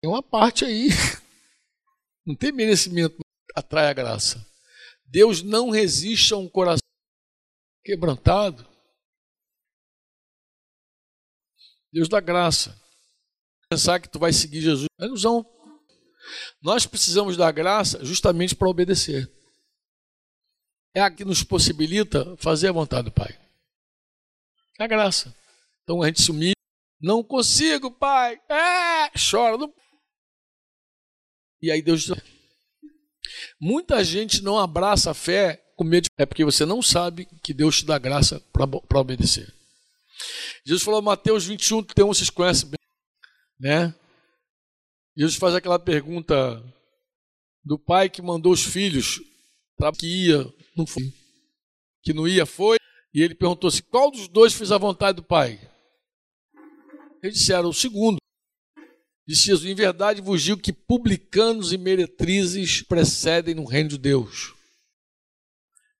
tem uma parte aí. [LAUGHS] Não tem merecimento, atrai a graça. Deus não resiste a um coração quebrantado. Deus dá graça. Pensar que tu vai seguir Jesus é ilusão. Nós precisamos da graça justamente para obedecer. É a que nos possibilita fazer a vontade do Pai. É graça. Então a gente humilha. Não consigo, pai. É, chora. Não... E aí Deus. Muita gente não abraça a fé com medo. De... É porque você não sabe que Deus te dá graça para obedecer. Jesus falou, Mateus 21, 31, vocês conhecem bem, né? Jesus faz aquela pergunta do pai que mandou os filhos para que ia, não foi, que não ia, foi, e ele perguntou assim: qual dos dois fez a vontade do Pai? Eles disseram: o segundo. Disse Jesus: em verdade vos digo que publicanos e meretrizes precedem no reino de Deus.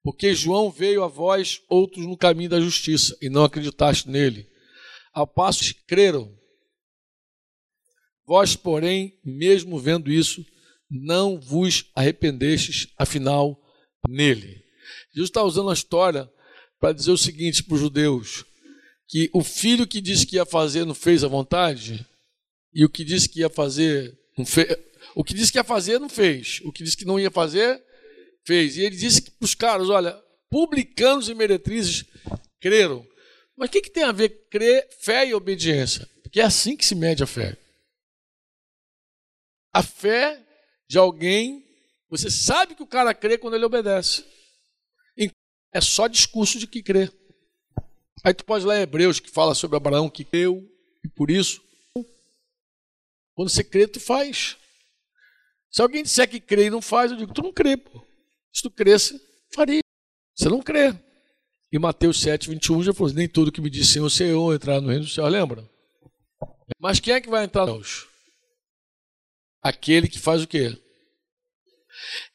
Porque João veio a vós, outros no caminho da justiça, e não acreditaste nele. Ao passo que creram. Vós, porém, mesmo vendo isso, não vos arrependestes, afinal, nele. Jesus está usando a história para dizer o seguinte para os judeus: que o filho que disse que ia fazer não fez a vontade, e o que disse que ia fazer não fez. O que disse que ia fazer não fez, o que disse que não ia fazer, fez. E ele disse para os caras: olha, publicanos e meretrizes creram. Mas o que, que tem a ver crer, fé e obediência? Porque é assim que se mede a fé. A fé de alguém, você sabe que o cara crê quando ele obedece. É só discurso de que crê. Aí tu pode ler Hebreus que fala sobre Abraão que creu e por isso quando você crê, tu faz. Se alguém disser que crê e não faz, eu digo, tu não crê, pô. Se tu cresce, faria. Você não crê. E Mateus 7, 21 já falou, nem tudo que me disse Senhor, Senhor, entrar no reino do céu, lembra? Mas quem é que vai entrar Aquele que faz o quê?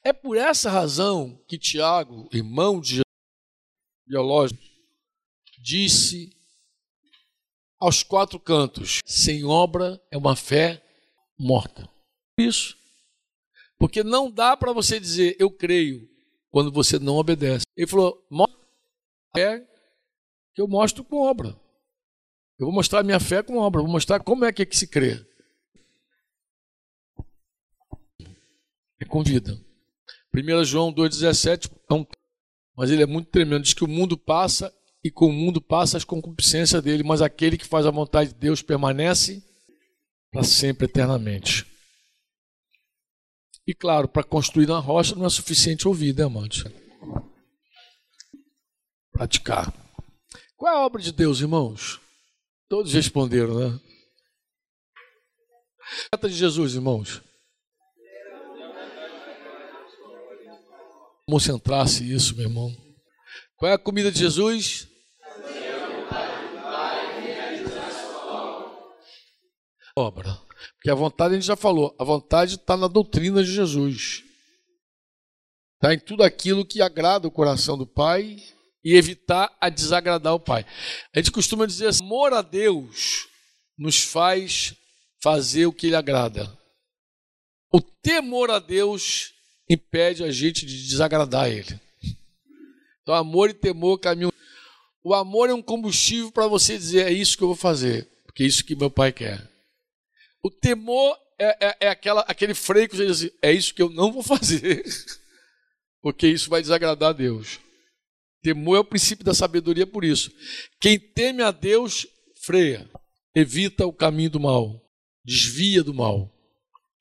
É por essa razão que Tiago, irmão de biológico, disse aos quatro cantos: sem obra é uma fé morta. Isso. Porque não dá para você dizer eu creio quando você não obedece. Ele falou: é que eu mostro com obra. Eu vou mostrar minha fé com obra, vou mostrar como é que, é que se crê. É com vida. 1 João 2,17 é um mas ele é muito tremendo. Diz que o mundo passa e com o mundo passa as concupiscências dele, mas aquele que faz a vontade de Deus permanece para sempre, eternamente. E claro, para construir na rocha não é suficiente ouvir, né, amados? Praticar. Qual é a obra de Deus, irmãos? Todos responderam, né? A de Jesus, irmãos. Concentrasse isso, meu irmão. Qual é a comida de Jesus? obra. Porque a vontade a gente já falou, a vontade está na doutrina de Jesus. Está em tudo aquilo que agrada o coração do Pai e evitar a desagradar o Pai. A gente costuma dizer assim, amor a Deus nos faz fazer o que Ele agrada. O temor a Deus impede a gente de desagradar Ele. Então, amor e temor caminham. O amor é um combustível para você dizer: é isso que eu vou fazer, porque é isso que meu pai quer. O temor é, é, é aquela, aquele freio que você diz assim, é isso que eu não vou fazer, [LAUGHS] porque isso vai desagradar a Deus. Temor é o princípio da sabedoria por isso. Quem teme a Deus, freia, evita o caminho do mal, desvia do mal.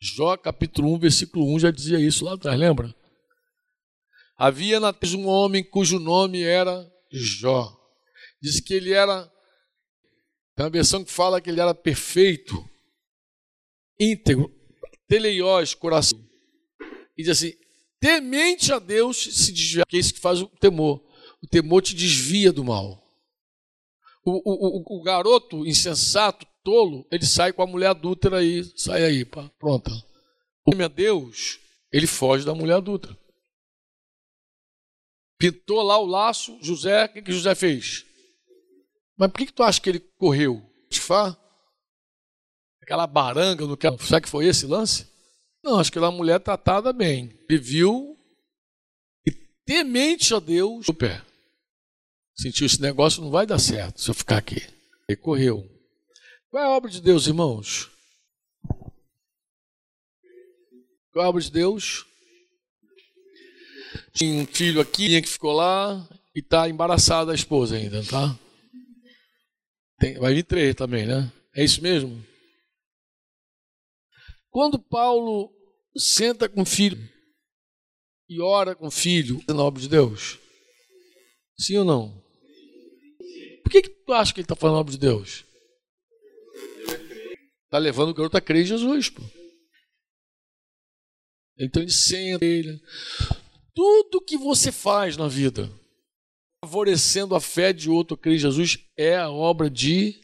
Jó capítulo 1, versículo 1 já dizia isso lá atrás, lembra? Havia na terra um homem cujo nome era Jó. Diz que ele era. Tem uma versão que fala que ele era perfeito, íntegro, teleiós, coração. E diz assim: temente a Deus se desvia, que é isso que faz o temor. O temor te desvia do mal. O, o, o, o garoto insensato, tolo, ele sai com a mulher adúltera aí, sai aí, pá, pronta. O teme a Deus, ele foge da mulher adulta. Pintou lá o laço, José, o que, que José fez? Mas por que, que tu acha que ele correu? Tifá? aquela baranga no que. Será que foi esse lance? Não, acho que aquela mulher tratada bem. Ele viu e temente a Deus o pé. Sentiu esse negócio não vai dar certo se eu ficar aqui. Ele correu. Qual é a obra de Deus, irmãos? Qual é a obra de Deus? Tinha um filho aqui que ficou lá e está embaraçada a esposa ainda, tá? Tem, vai vir três também, né? É isso mesmo? Quando Paulo senta com o filho e ora com o filho, é na obra de Deus? Sim ou não? Por que, que tu acha que ele está falando obra de Deus? Está levando o garoto a crer em Jesus, pô. Então ele senta ele. Tudo que você faz na vida, favorecendo a fé de outro a crer em Jesus, é a obra de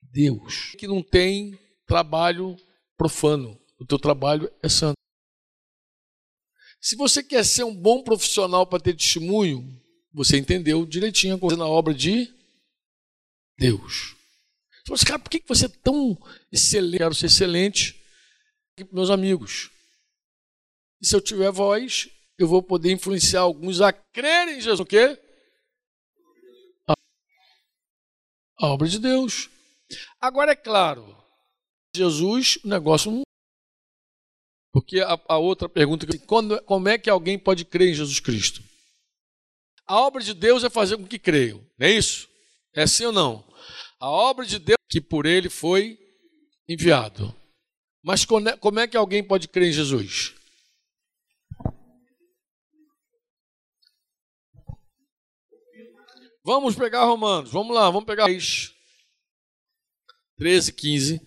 Deus. Que não tem trabalho profano, o teu trabalho é santo. Se você quer ser um bom profissional para ter testemunho, você entendeu direitinho a coisa na obra de Deus. Você fala cara, por que você é tão excelente? Quero ser excelente meus amigos. E se eu tiver voz, eu vou poder influenciar alguns a crerem em Jesus. O quê? A obra de Deus. Agora é claro, Jesus, o negócio não. Porque a, a outra pergunta é quando, como é que alguém pode crer em Jesus Cristo? A obra de Deus é fazer com que creiam, não é isso? É sim ou não? A obra de Deus que por ele foi enviado. Mas como é que alguém pode crer em Jesus? Vamos pegar Romanos, vamos lá, vamos pegar 13, 15.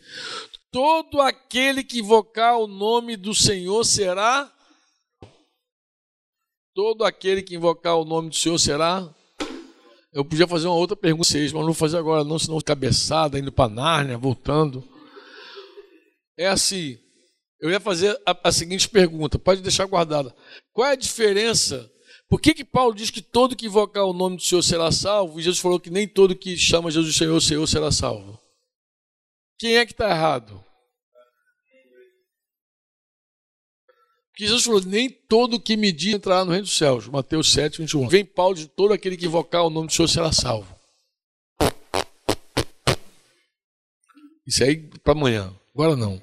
Todo aquele que invocar o nome do Senhor será. Todo aquele que invocar o nome do Senhor será. Eu podia fazer uma outra pergunta, mas não vou fazer agora, não, senão cabeçada, indo para Nárnia, voltando. É assim. Eu ia fazer a, a seguinte pergunta, pode deixar guardada. Qual é a diferença por que, que Paulo diz que todo que invocar o nome do Senhor será salvo? E Jesus falou que nem todo que chama Jesus Senhor, Senhor será salvo. Quem é que está errado? Porque Jesus falou: nem todo que me diz entrará no reino dos céus. Mateus 7, 21. Vem Paulo de todo aquele que invocar o nome do Senhor será salvo. Isso aí para amanhã. Agora não.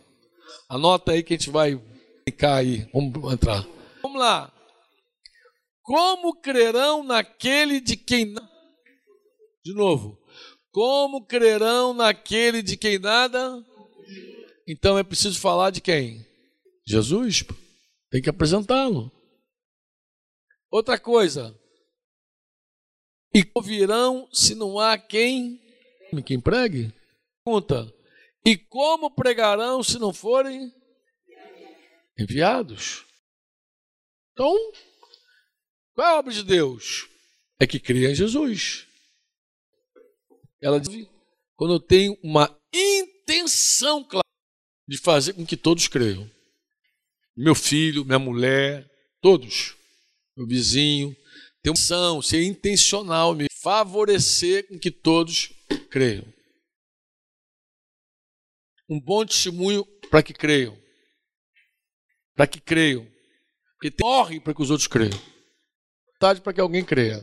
Anota aí que a gente vai ficar aí. Vamos entrar. Vamos lá. Como crerão naquele de quem. De novo. Como crerão naquele de quem nada? Então é preciso falar de quem? Jesus. Tem que apresentá-lo. Outra coisa. E ouvirão se não há quem quem pregue? Pergunta. E como pregarão se não forem enviados? Então, qual é a obra de Deus? É que cria em Jesus. Ela diz, quando eu tenho uma intenção clara de fazer com que todos creiam. Meu filho, minha mulher, todos, meu vizinho, ter uma ação, ser intencional, me favorecer com que todos creiam. Um bom testemunho para que creiam. Para que creiam. Porque morre para que os outros creiam vontade para que alguém creia.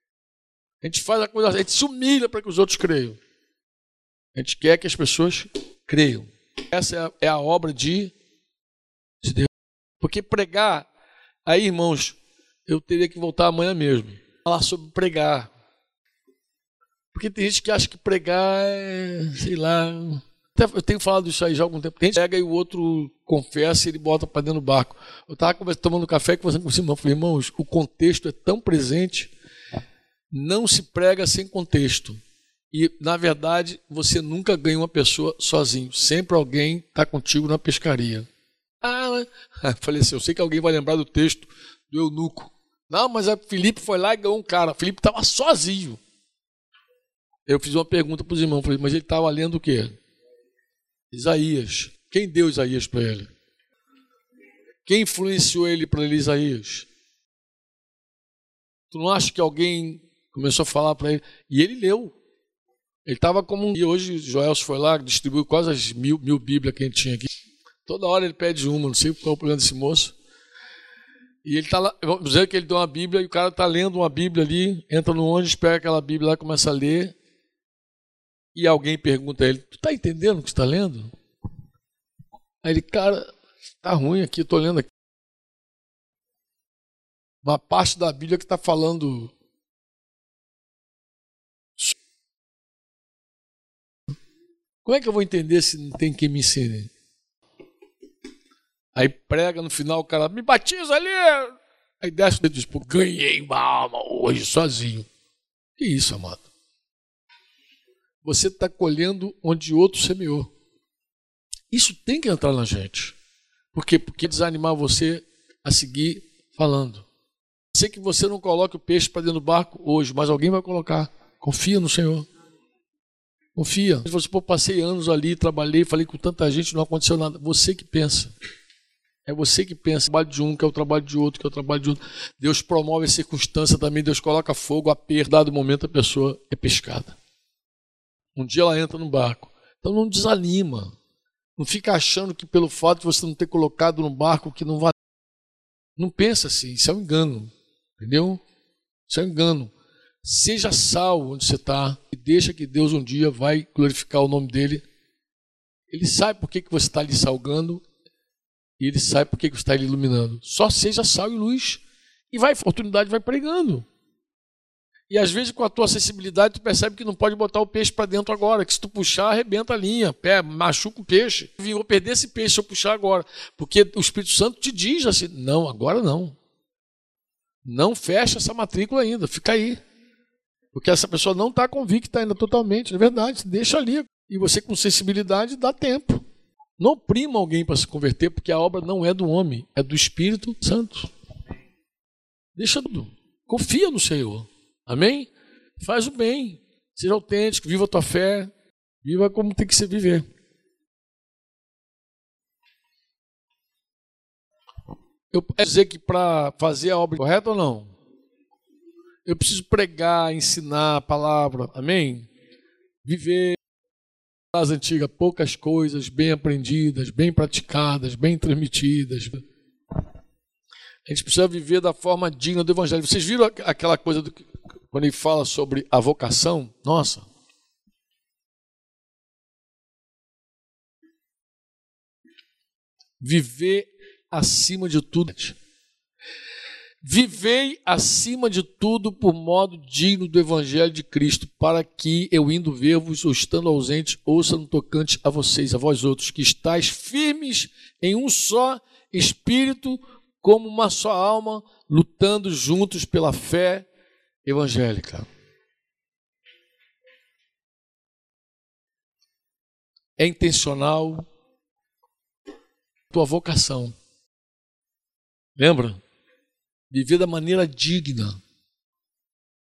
A gente faz a coisa, a gente se humilha para que os outros creiam. A gente quer que as pessoas creiam. Essa é a, é a obra de, de Deus. Porque pregar, aí irmãos, eu teria que voltar amanhã mesmo. Falar sobre pregar. Porque tem gente que acha que pregar é, sei lá. Eu tenho falado isso aí já há algum tempo. Tem gente que pega e o outro confessa e ele bota para dentro do barco. Eu estava tomando café conversando com o irmão. Falei, irmãos, o contexto é tão presente, não se prega sem contexto. E, na verdade, você nunca ganha uma pessoa sozinho. Sempre alguém está contigo na pescaria. Ah, falei assim, eu sei que alguém vai lembrar do texto do eunuco. Não, mas a Felipe foi lá e ganhou um cara. Felipe estava sozinho. Eu fiz uma pergunta para os irmãos, falei, mas ele estava lendo o quê? Isaías. Quem deu Isaías para ele? Quem influenciou ele para ler Isaías? Tu não acha que alguém começou a falar para ele? E ele leu. Ele estava como um. E hoje Joel foi lá, distribuiu quase as mil, mil Bíblias que a gente tinha aqui. Toda hora ele pede uma, não sei qual é o problema desse moço. E ele está lá, vamos dizer que ele deu uma Bíblia e o cara está lendo uma Bíblia ali, entra no ônibus, pega aquela Bíblia lá, começa a ler. E alguém pergunta a ele: Tu está entendendo o que está lendo? Aí ele, cara, tá ruim aqui, estou lendo aqui. Uma parte da Bíblia que está falando. Como é que eu vou entender se não tem quem me ensine? Aí prega no final, o cara, me batiza ali. Aí desce o dedo e diz, pô, ganhei uma alma hoje sozinho. Que isso, amado? Você está colhendo onde outro semeou. Isso tem que entrar na gente. Por quê? Porque desanimar você a seguir falando. Sei que você não coloque o peixe para dentro do barco hoje, mas alguém vai colocar. Confia no Senhor. Confia. Você, pô, passei anos ali, trabalhei, falei com tanta gente, não aconteceu nada. Você que pensa. É você que pensa. O trabalho de um, que é o trabalho de outro, que é o trabalho de outro. Deus promove a circunstância também, Deus coloca fogo, a perda, dado momento a pessoa é pescada. Um dia ela entra no barco. Então não desanima. Não fica achando que pelo fato de você não ter colocado no barco que não vai. Não pensa assim, isso é um engano. Entendeu? Isso é um engano. Seja salvo onde você está e deixa que Deus um dia vai glorificar o nome dele. Ele sabe por que, que você está ali salgando e ele sabe por que, está ali iluminando. Só seja sal e luz e vai, oportunidade vai pregando. E às vezes com a tua sensibilidade tu percebe que não pode botar o peixe para dentro agora, que se tu puxar arrebenta a linha, pé, machuca o peixe. Vou perder esse peixe se eu puxar agora, porque o Espírito Santo te diz assim: "Não, agora não. Não fecha essa matrícula ainda, fica aí". Porque essa pessoa não está convicta ainda totalmente, é verdade, deixa ali. E você com sensibilidade dá tempo. Não oprima alguém para se converter, porque a obra não é do homem, é do Espírito Santo. Deixa tudo. Confia no Senhor. Amém? Faz o bem. Seja autêntico, viva a tua fé. Viva como tem que se viver. Eu posso dizer que para fazer a obra correta ou não? Eu preciso pregar, ensinar a palavra. Amém? Viver as antigas, poucas coisas bem aprendidas, bem praticadas, bem transmitidas. A gente precisa viver da forma digna do Evangelho. Vocês viram aquela coisa do, quando ele fala sobre a vocação? Nossa. Viver acima de tudo. Vivei acima de tudo por modo digno do Evangelho de Cristo, para que eu indo ver-vos ou estando ausente, ouça no tocante a vocês, a vós outros, que estáis firmes em um só Espírito, como uma só alma, lutando juntos pela fé evangélica. É intencional tua vocação. Lembra? Viver da maneira digna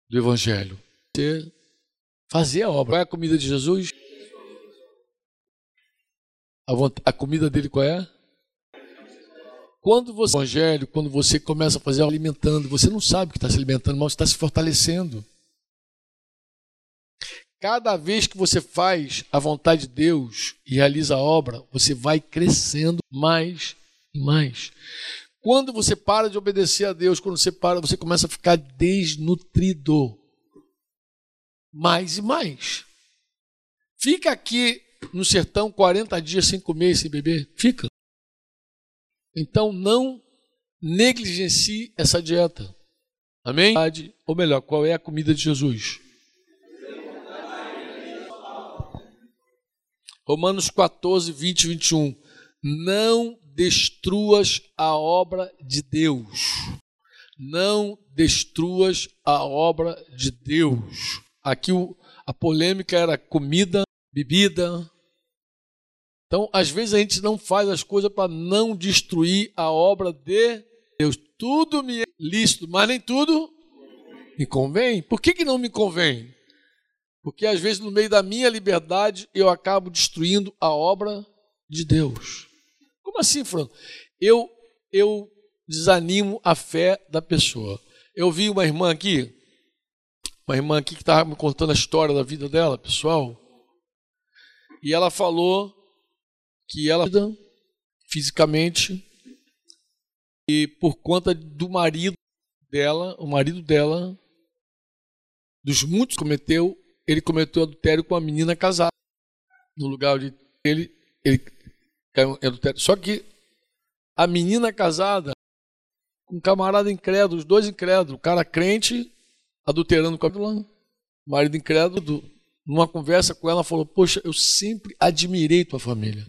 do Evangelho. Você fazer a obra. Qual é a comida de Jesus? A, a comida dele qual é? Quando você, evangelho, quando você começa a fazer alimentando, você não sabe que está se alimentando, mas está se fortalecendo. Cada vez que você faz a vontade de Deus e realiza a obra, você vai crescendo mais e mais. Quando você para de obedecer a Deus, quando você para, você começa a ficar desnutrido. Mais e mais. Fica aqui no sertão 40 dias sem comer e sem beber. Fica. Então não negligencie essa dieta. Amém? Ou melhor, qual é a comida de Jesus? Romanos 14, 20 e 21. Não destruas a obra de Deus. Não destruas a obra de Deus. Aqui o, a polêmica era comida, bebida, então, às vezes a gente não faz as coisas para não destruir a obra de Deus. Tudo me é lícito, mas nem tudo me convém. Por que, que não me convém? Porque às vezes no meio da minha liberdade eu acabo destruindo a obra de Deus. Como assim, Fran? Eu, eu desanimo a fé da pessoa. Eu vi uma irmã aqui, uma irmã aqui que estava me contando a história da vida dela, pessoal, e ela falou que ela fisicamente e por conta do marido dela, o marido dela, dos muitos cometeu, ele cometeu adultério com a menina casada. No lugar de ele, ele caiu em adultério. Só que a menina casada, com um camarada incrédulo, os dois incrédulos, o cara crente adulterando com a o marido incrédulo, numa conversa com ela, falou: Poxa, eu sempre admirei tua família.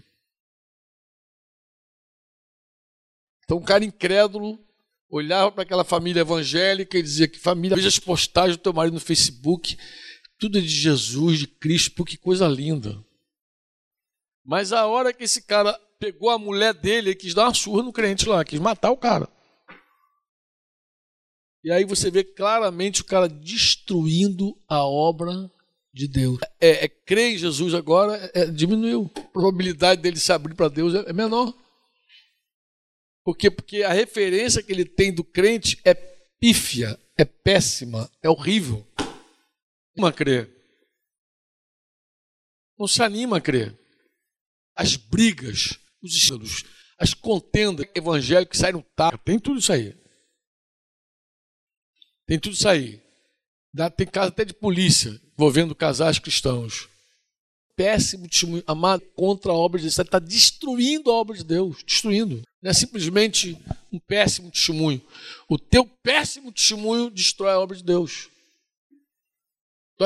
Então, um cara incrédulo olhava para aquela família evangélica e dizia que família, veja as postagens do teu marido no Facebook, tudo é de Jesus, de Cristo, pô, que coisa linda. Mas a hora que esse cara pegou a mulher dele, ele quis dar uma surra no crente lá, quis matar o cara. E aí você vê claramente o cara destruindo a obra de Deus. É, é crer em Jesus agora é, diminuiu. A probabilidade dele se abrir para Deus é, é menor. Por quê? Porque a referência que ele tem do crente é pífia, é péssima, é horrível. Não a crer. Não se anima a crer. As brigas, os escândalos, as contendas evangélicas que saem no tem tudo isso aí. Tem tudo isso aí. Tem caso até de polícia envolvendo casais cristãos péssimo testemunho, amado, contra a obra de Deus. Está destruindo a obra de Deus, destruindo. Não é simplesmente um péssimo testemunho. O teu péssimo testemunho destrói a obra de Deus.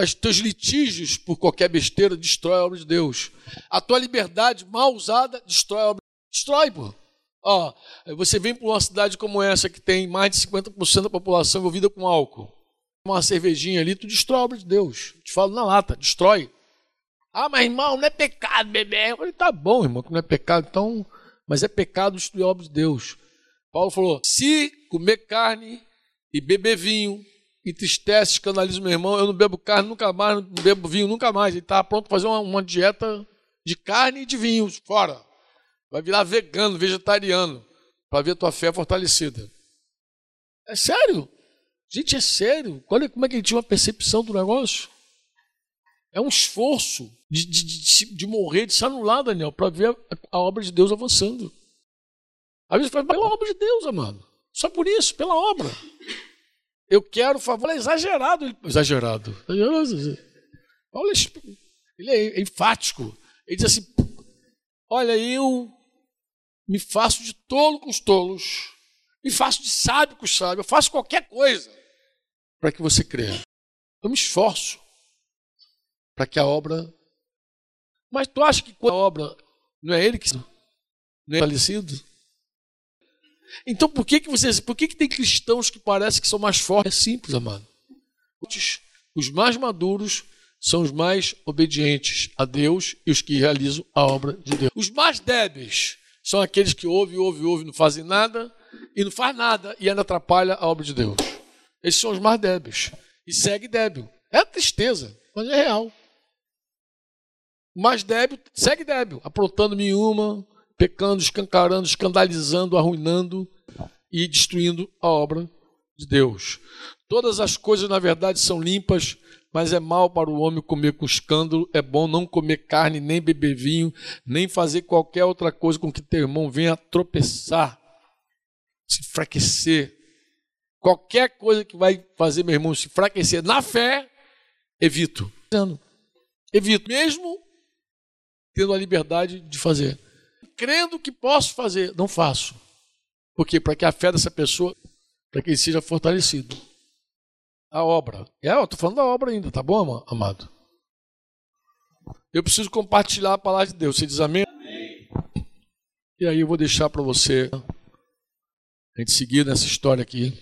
Os teus litígios por qualquer besteira destrói a obra de Deus. A tua liberdade mal usada destrói a obra. Destrói, pô. Ó, você vem para uma cidade como essa que tem mais de 50% da população envolvida com álcool. Uma cervejinha ali, tu destrói a obra de Deus. Te falo na lata, destrói. Ah, mas irmão, não é pecado beber. Eu falei, tá bom, irmão, que não é pecado, então. Mas é pecado destruir a obra de Deus. Paulo falou: se comer carne e beber vinho entristece, escandaliza meu irmão, eu não bebo carne nunca mais, não bebo vinho nunca mais. Ele está pronto para fazer uma, uma dieta de carne e de vinho, fora. Vai virar vegano, vegetariano, para ver a tua fé fortalecida. É sério. Gente, é sério. Olha como é que ele tinha uma percepção do negócio. É um esforço de, de, de, de morrer, de se anular, Daniel, para ver a, a, obra de Deus avançando. Às vezes fala, pela obra de Deus, amado. Só por isso, pela obra. Eu quero favor. É exagerado. Exagerado. Paulo ele é enfático. Ele diz assim: Olha, eu me faço de tolo com os tolos, me faço de sábio com os sábios, eu faço qualquer coisa para que você creia. Eu me esforço para que a obra. Mas tu acha que a obra não é ele que não é falecido? Então por que que vocês, por que que tem cristãos que parecem que são mais fortes? É simples, amado. Os mais maduros são os mais obedientes a Deus e os que realizam a obra de Deus. Os mais débeis são aqueles que ouvem, ouvem, ouvem, não fazem nada e não faz nada e ainda atrapalha a obra de Deus. Esses são os mais débeis. E segue débil. É tristeza, mas é real. O mais débil segue débil, aprontando nenhuma, pecando, escancarando, escandalizando, arruinando e destruindo a obra de Deus. Todas as coisas, na verdade, são limpas, mas é mal para o homem comer com escândalo. É bom não comer carne, nem beber vinho, nem fazer qualquer outra coisa com que teu irmão venha tropeçar, se enfraquecer. Qualquer coisa que vai fazer meu irmão se enfraquecer na fé, evito. Evito, mesmo tendo a liberdade de fazer crendo que posso fazer, não faço. Por quê? Para que a fé dessa pessoa, para que ele seja fortalecido. A obra. É, eu estou falando da obra ainda, tá bom, amado? Eu preciso compartilhar a palavra de Deus. Você diz amém? amém. E aí eu vou deixar para você a gente seguir nessa história aqui.